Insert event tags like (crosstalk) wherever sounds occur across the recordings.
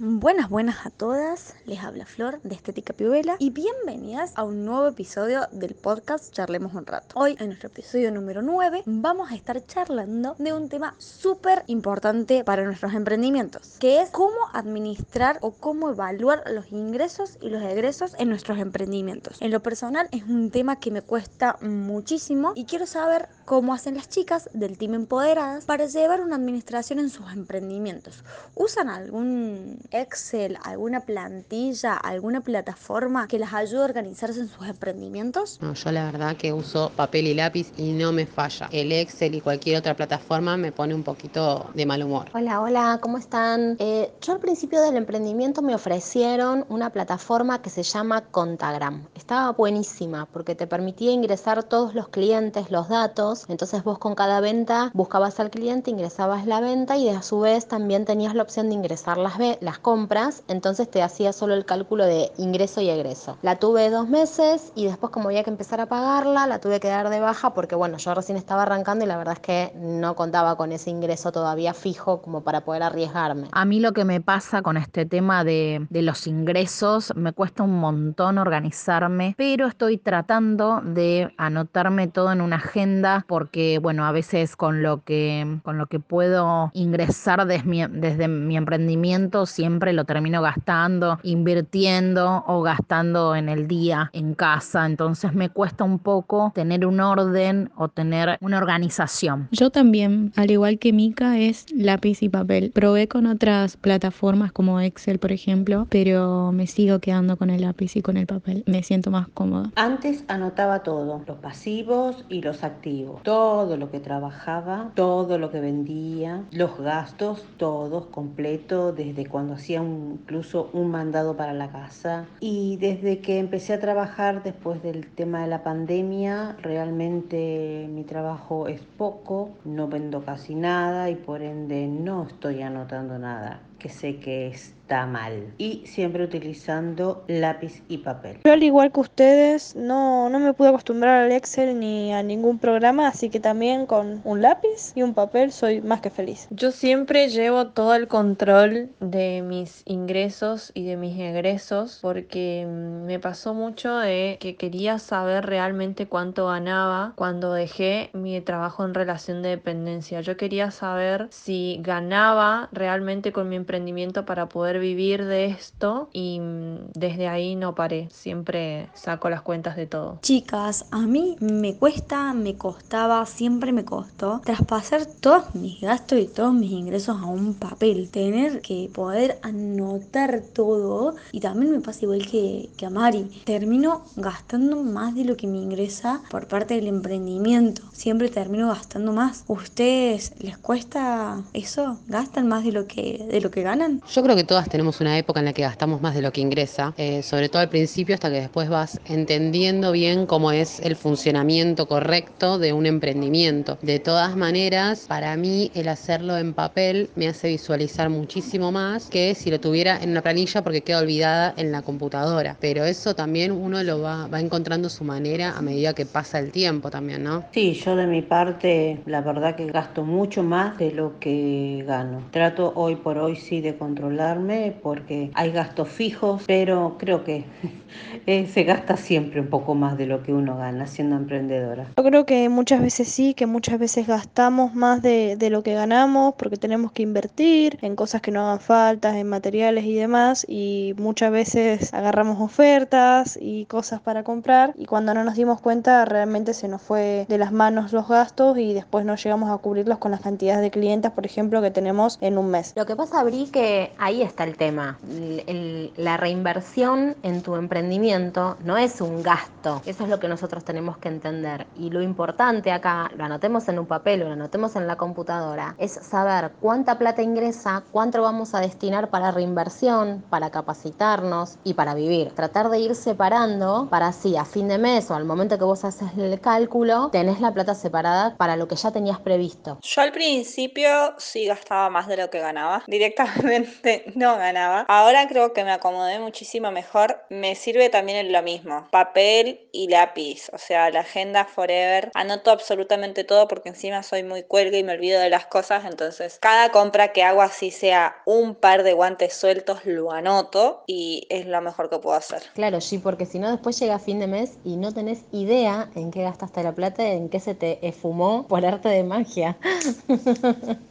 Buenas, buenas a todas. Les habla Flor de Estética Pivela y bienvenidas a un nuevo episodio del podcast Charlemos un rato. Hoy, en nuestro episodio número 9, vamos a estar charlando de un tema súper importante para nuestros emprendimientos, que es cómo administrar o cómo evaluar los ingresos y los egresos en nuestros emprendimientos. En lo personal es un tema que me cuesta muchísimo y quiero saber cómo hacen las chicas del Team Empoderadas para llevar una administración en sus emprendimientos. ¿Usan algún Excel, alguna plantilla, alguna plataforma que las ayude a organizarse en sus emprendimientos? No, yo la verdad que uso papel y lápiz y no me falla. El Excel y cualquier otra plataforma me pone un poquito de mal humor. Hola, hola, ¿cómo están? Eh, yo al principio del emprendimiento me ofrecieron una plataforma que se llama Contagram. Estaba buenísima porque te permitía ingresar todos los clientes, los datos. Entonces vos con cada venta buscabas al cliente, ingresabas la venta y a su vez también tenías la opción de ingresar las, las compras, entonces te hacía solo el cálculo de ingreso y egreso. La tuve dos meses y después como había que empezar a pagarla, la tuve que dar de baja porque bueno, yo recién estaba arrancando y la verdad es que no contaba con ese ingreso todavía fijo como para poder arriesgarme. A mí lo que me pasa con este tema de, de los ingresos, me cuesta un montón organizarme, pero estoy tratando de anotarme todo en una agenda porque bueno, a veces con lo que, con lo que puedo ingresar desde mi, desde mi emprendimiento siempre lo termino gastando, invirtiendo o gastando en el día en casa. Entonces me cuesta un poco tener un orden o tener una organización. Yo también, al igual que Mika, es lápiz y papel. Probé con otras plataformas como Excel, por ejemplo, pero me sigo quedando con el lápiz y con el papel. Me siento más cómoda. Antes anotaba todo, los pasivos y los activos, todo lo que trabajaba, todo lo que vendía, los gastos, todos completo desde cuando hacía incluso un mandado para la casa. Y desde que empecé a trabajar después del tema de la pandemia, realmente mi trabajo es poco, no vendo casi nada y por ende no estoy anotando nada que sé que está mal. Y siempre utilizando lápiz y papel. Yo al igual que ustedes no, no me pude acostumbrar al Excel ni a ningún programa, así que también con un lápiz y un papel soy más que feliz. Yo siempre llevo todo el control de mis ingresos y de mis egresos porque me pasó mucho de que quería saber realmente cuánto ganaba cuando dejé mi trabajo en relación de dependencia. Yo quería saber si ganaba realmente con mi emprendimiento para poder vivir de esto y mm, desde ahí no paré, siempre saco las cuentas de todo. Chicas, a mí me cuesta, me costaba, siempre me costó traspasar todos mis gastos y todos mis ingresos a un papel, tener que poder anotar todo y también me pasa igual que, que a Mari, termino gastando más de lo que me ingresa por parte del emprendimiento, siempre termino gastando más. ¿Ustedes les cuesta eso? ¿Gastan más de lo que, de lo que ganan? Yo creo que todas tenemos una época en la que gastamos más de lo que ingresa, eh, sobre todo al principio hasta que después vas entendiendo bien cómo es el funcionamiento correcto de un emprendimiento. De todas maneras, para mí el hacerlo en papel me hace visualizar muchísimo más que si lo tuviera en una planilla porque queda olvidada en la computadora. Pero eso también uno lo va, va encontrando su manera a medida que pasa el tiempo también, ¿no? Sí, yo de mi parte, la verdad que gasto mucho más de lo que gano. Trato hoy por hoy sí de controlarme porque hay gastos fijos, pero creo que (laughs) eh, se gasta siempre un poco más de lo que uno gana siendo emprendedora. Yo creo que muchas veces sí, que muchas veces gastamos más de, de lo que ganamos porque tenemos que invertir en cosas que no hagan falta, en materiales y demás, y muchas veces agarramos ofertas y cosas para comprar y cuando no nos dimos cuenta realmente se nos fue de las manos los gastos y después no llegamos a cubrirlos con las cantidades de clientes, por ejemplo, que tenemos en un mes. Lo que pasa, Bri, que ahí está el tema. El- el- la reinversión en tu emprendimiento no es un gasto. Eso es lo que nosotros tenemos que entender. Y lo importante acá, lo anotemos en un papel o lo anotemos en la computadora, es saber cuánta plata ingresa, cuánto vamos a destinar para reinversión, para capacitarnos y para vivir. Tratar de ir separando para así a fin de mes o al momento que vos haces el cálculo, tenés la plata separada para lo que ya tenías previsto. Yo al principio sí gastaba más de lo que ganaba. Directamente (laughs) absolutamente no ganaba. Ahora creo que me acomodé muchísimo mejor. Me sirve también lo mismo, papel y lápiz, o sea, la agenda forever. Anoto absolutamente todo porque encima soy muy cuelga y me olvido de las cosas, entonces cada compra que hago así sea un par de guantes sueltos lo anoto y es lo mejor que puedo hacer. Claro, sí, porque si no después llega fin de mes y no tenés idea en qué gastaste la plata, en qué se te esfumó por arte de magia. (laughs)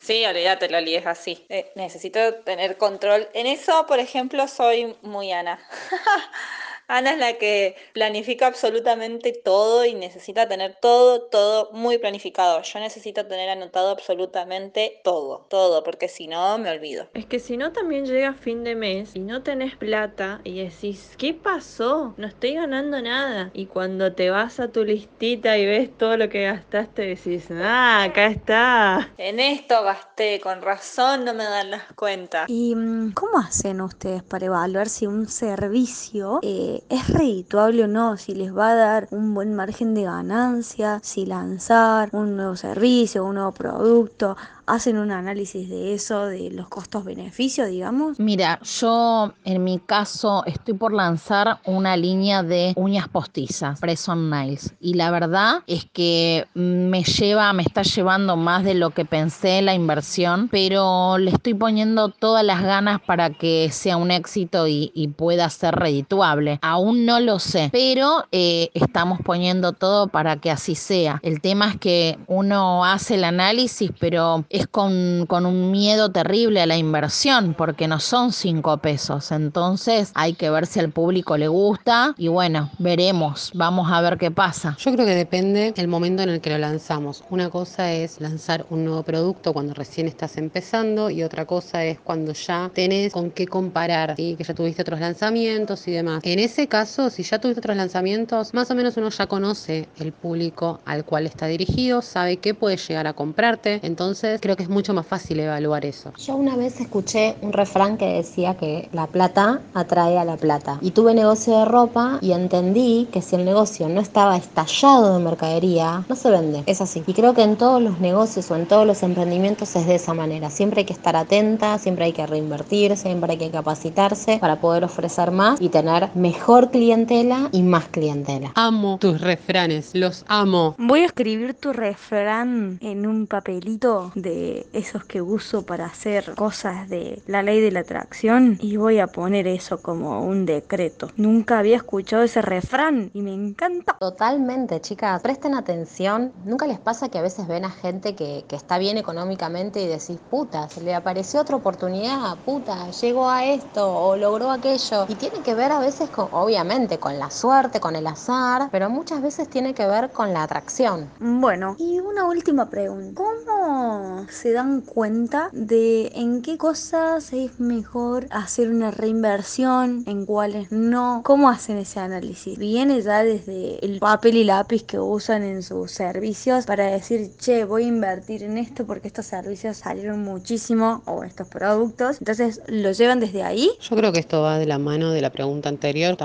Sí, olvídate, Loli, es así. Eh, necesito tener control. En eso, por ejemplo, soy muy Ana. (laughs) Ana es la que planifica absolutamente todo y necesita tener todo, todo muy planificado. Yo necesito tener anotado absolutamente todo, todo, porque si no me olvido. Es que si no también llega fin de mes y no tenés plata y decís, ¿qué pasó? No estoy ganando nada. Y cuando te vas a tu listita y ves todo lo que gastaste, decís, ah, acá está. En esto gasté, con razón no me dan las cuentas. ¿Y mm, cómo hacen ustedes para evaluar si un servicio es redituable o no, si les va a dar un buen margen de ganancia, si lanzar un nuevo servicio, un nuevo producto, hacen un análisis de eso, de los costos-beneficios, digamos? Mira, yo en mi caso estoy por lanzar una línea de uñas postizas, Press on Nails. Y la verdad es que me lleva, me está llevando más de lo que pensé la inversión, pero le estoy poniendo todas las ganas para que sea un éxito y, pueda ser redituable. Aún no lo sé, pero eh, estamos poniendo todo para que así sea. El tema es que uno hace el análisis, pero es con, con, un miedo terrible a la inversión, porque no son cinco pesos. Entonces hay que ver si al público le gusta y bueno, veremos, vamos a ver qué pasa. Yo creo que depende el momento en el que lo lanzamos. Una cosa es lanzar un nuevo producto cuando recién estás empezando y otra cosa es cuando ya tenés con qué comparar, y que ya tuviste otros lanzamientos y demás. En ese caso, si ya tuviste otros lanzamientos, más o menos uno ya conoce el público al cual está dirigido, sabe qué puede llegar a comprarte. Entonces, creo que es mucho más fácil evaluar eso. Yo una vez escuché un refrán que decía que la plata atrae a la plata. Y tuve negocio de ropa y entendí que si el negocio no estaba estallado de mercadería, no se vende. Es así. Y creo que en todos los negocios o en todos los emprendimientos es de esa manera. Siempre hay que estar atenta, siempre hay que reinvertir, siempre hay que capacitarse para poder ofrecer más y tener mejor clientela y más clientela. Amo tus refranes, los amo. Voy a escribir tu refrán en un papelito de esos que uso para hacer cosas de la ley de la atracción y voy a poner eso como un decreto. Nunca había escuchado ese refrán y me encanta. Totalmente, chicas. Presten atención. ¿Nunca les pasa que a veces ven a gente que, que está bien económicamente y decís, puta, se le apareció otra oportunidad, puta, llegó a esto o logró aquello? Y tiene que ver a veces con, obviamente, con la suerte, con el azar, pero muchas veces tiene que ver con la atracción. Bueno, y una última pregunta. ¿Cómo se dan cuenta de en qué cosas es mejor hacer una reinversión, en cuáles no. ¿Cómo hacen ese análisis? Viene ya desde el papel y lápiz que usan en sus servicios para decir, che, voy a invertir en esto porque estos servicios salieron muchísimo o estos productos. Entonces, ¿lo llevan desde ahí? Yo creo que esto va de la mano de la pregunta anterior,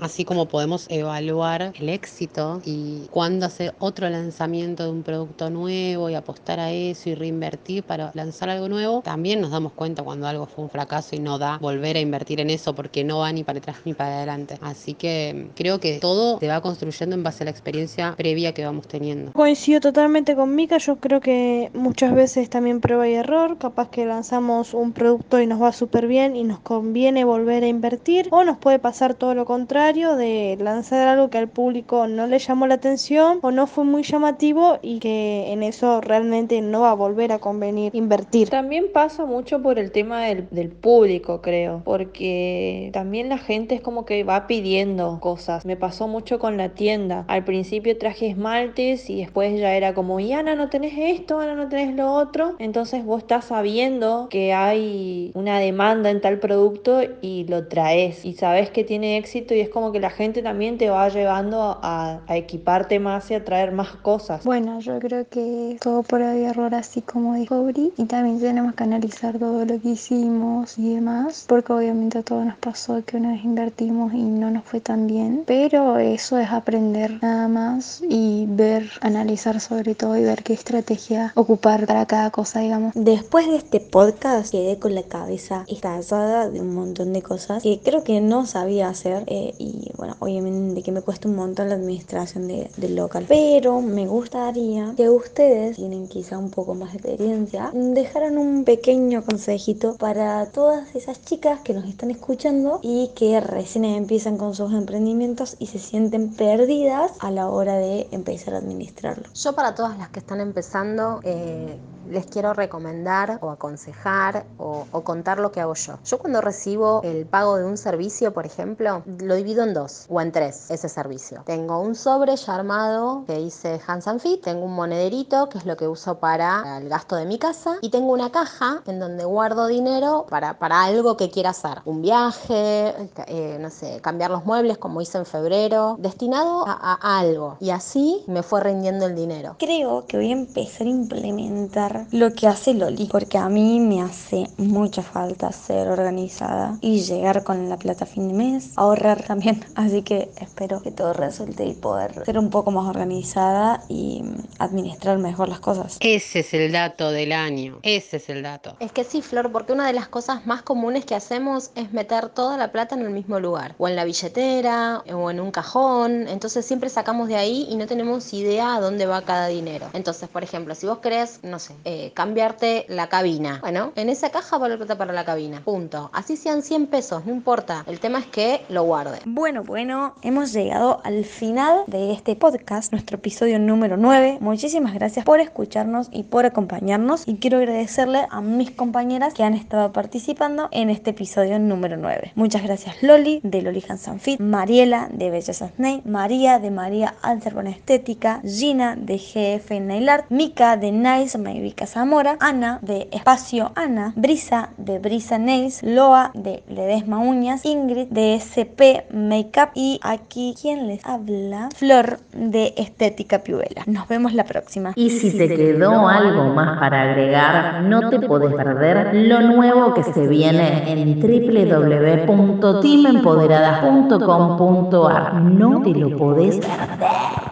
así como podemos evaluar el éxito y cuándo hacer otro lanzamiento de un producto nuevo y apostar a eso y reinvertir invertir para lanzar algo nuevo, también nos damos cuenta cuando algo fue un fracaso y no da volver a invertir en eso porque no va ni para atrás ni para adelante. Así que creo que todo se va construyendo en base a la experiencia previa que vamos teniendo. Coincido totalmente con Mika, yo creo que muchas veces también prueba y error, capaz que lanzamos un producto y nos va súper bien y nos conviene volver a invertir o nos puede pasar todo lo contrario de lanzar algo que al público no le llamó la atención o no fue muy llamativo y que en eso realmente no va a volver a convenir invertir. También pasa mucho por el tema del, del público, creo, porque también la gente es como que va pidiendo cosas. Me pasó mucho con la tienda. Al principio traje esmaltes y después ya era como, y Ana, no tenés esto, Ana, no tenés lo otro. Entonces vos estás sabiendo que hay una demanda en tal producto y lo traes y sabes que tiene éxito y es como que la gente también te va llevando a, a equiparte más y a traer más cosas. Bueno, yo creo que todo por ahí error así como Bri y también tenemos que analizar todo lo que hicimos y demás porque obviamente a todos nos pasó que una vez invertimos y no nos fue tan bien pero eso es aprender nada más y ver, analizar sobre todo y ver qué estrategia ocupar para cada cosa digamos. Después de este podcast quedé con la cabeza estallada de un montón de cosas que creo que no sabía hacer eh, y bueno, obviamente que me cuesta un montón la administración de, del local. Pero me gustaría que ustedes, tienen quizá un poco más de experiencia, dejaran un pequeño consejito para todas esas chicas que nos están escuchando y que recién empiezan con sus emprendimientos y se sienten perdidas a la hora de empezar a administrarlo. Yo para todas las que están empezando, eh, les quiero recomendar o aconsejar o, o, contar lo que hago yo. Yo cuando recibo el pago de un servicio, por ejemplo, lo divido en dos o en tres, ese servicio. Tengo un sobre ya armado que hice Hans Fit, tengo un monederito que es lo que uso para el gasto de mi casa y tengo una caja en donde guardo dinero para, para algo que quiera hacer. Un viaje, eh, no sé, cambiar los muebles como hice en febrero, destinado a, a, algo. Y así me fue rindiendo el dinero. Creo que voy a empezar a implementar lo que hace Loli, porque a mí me hace mucha falta ser organizada y llegar con la plata a fin de mes, ahorrar también, (laughs) así que espero que todo resulte y poder ser un poco más organizada y administrar mejor las cosas. Ese es el dato del año, ese es el dato. Es que sí, Flor, porque una de las cosas más comunes que hacemos es meter toda la plata en el mismo lugar, o en la billetera, o en un cajón, entonces siempre sacamos de ahí y no tenemos idea a dónde va cada dinero. Entonces, por ejemplo, si vos querés, no sé, eh, cambiarte la cabina. Bueno, en esa caja va la plata para la cabina. Punto. Así sean 100 pesos, no importa. El tema es que lo guarde. Bueno, bueno, hemos llegado al final de este podcast, nuestro episodio número 9. Muchísimas gracias por escucharnos y por acompañarnos. Y quiero agradecerle a mis compañeras que han estado participando en este episodio número 9. Muchas gracias Loli, de Loli Hansan Fit, Mariela, de Belleza Snake, María, de María Alterbon Estética, Gina, de GF Nail Art, Mika, de Nice Maybe Zamora, Ana de Espacio Ana, Brisa de Brisa Nails, Loa de Ledesma Uñas, Ingrid de SP Makeup y aquí quien les habla, Flor de Estética Piubela. Nos vemos la próxima. Y si te quedó algo más para agregar, no te podés perder lo nuevo que se viene en www.teamempoderadas.com.ar. No te lo podés perder.